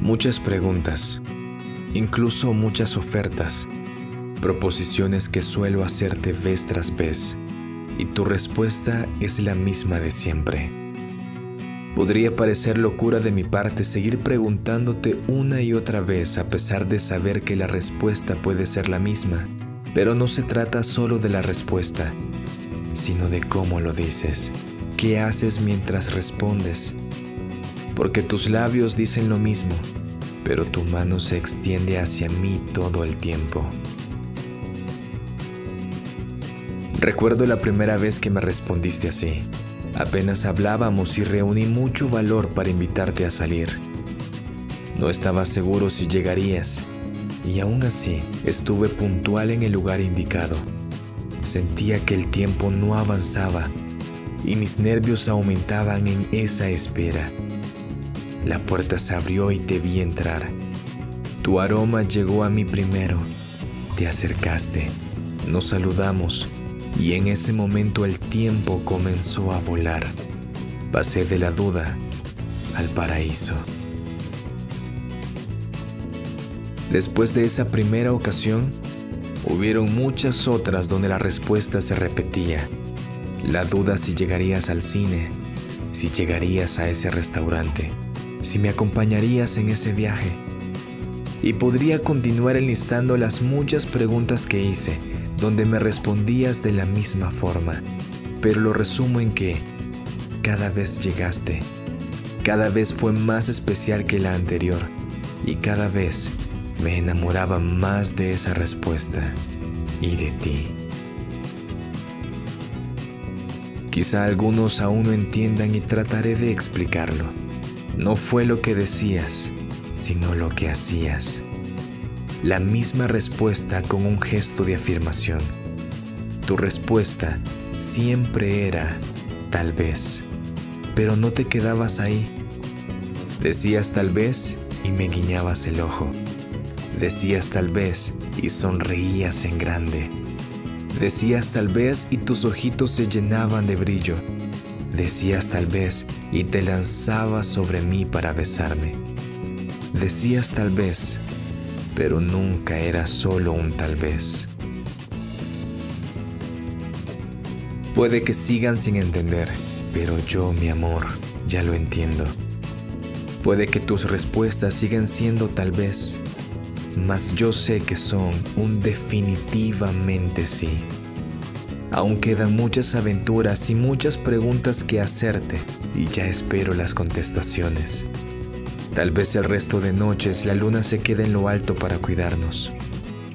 Muchas preguntas, incluso muchas ofertas, proposiciones que suelo hacerte vez tras vez, y tu respuesta es la misma de siempre. Podría parecer locura de mi parte seguir preguntándote una y otra vez a pesar de saber que la respuesta puede ser la misma, pero no se trata solo de la respuesta, sino de cómo lo dices, qué haces mientras respondes, porque tus labios dicen lo mismo, pero tu mano se extiende hacia mí todo el tiempo. Recuerdo la primera vez que me respondiste así. Apenas hablábamos y reuní mucho valor para invitarte a salir. No estaba seguro si llegarías, y aún así estuve puntual en el lugar indicado. Sentía que el tiempo no avanzaba y mis nervios aumentaban en esa espera. La puerta se abrió y te vi entrar. Tu aroma llegó a mí primero. Te acercaste, nos saludamos y en ese momento el tiempo comenzó a volar. Pasé de la duda al paraíso. Después de esa primera ocasión, hubieron muchas otras donde la respuesta se repetía. La duda si llegarías al cine, si llegarías a ese restaurante, si me acompañarías en ese viaje. Y podría continuar enlistando las muchas preguntas que hice donde me respondías de la misma forma, pero lo resumo en que cada vez llegaste, cada vez fue más especial que la anterior y cada vez me enamoraba más de esa respuesta y de ti. Quizá algunos aún no entiendan y trataré de explicarlo. No fue lo que decías, sino lo que hacías la misma respuesta con un gesto de afirmación. Tu respuesta siempre era tal vez, pero no te quedabas ahí. Decías tal vez y me guiñabas el ojo. Decías tal vez y sonreías en grande. Decías tal vez y tus ojitos se llenaban de brillo. Decías tal vez y te lanzabas sobre mí para besarme. Decías tal vez pero nunca era solo un tal vez. Puede que sigan sin entender, pero yo, mi amor, ya lo entiendo. Puede que tus respuestas sigan siendo tal vez, mas yo sé que son un definitivamente sí. Aún quedan muchas aventuras y muchas preguntas que hacerte y ya espero las contestaciones. Tal vez el resto de noches la luna se quede en lo alto para cuidarnos.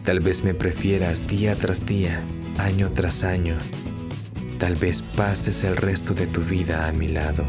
Tal vez me prefieras día tras día, año tras año. Tal vez pases el resto de tu vida a mi lado.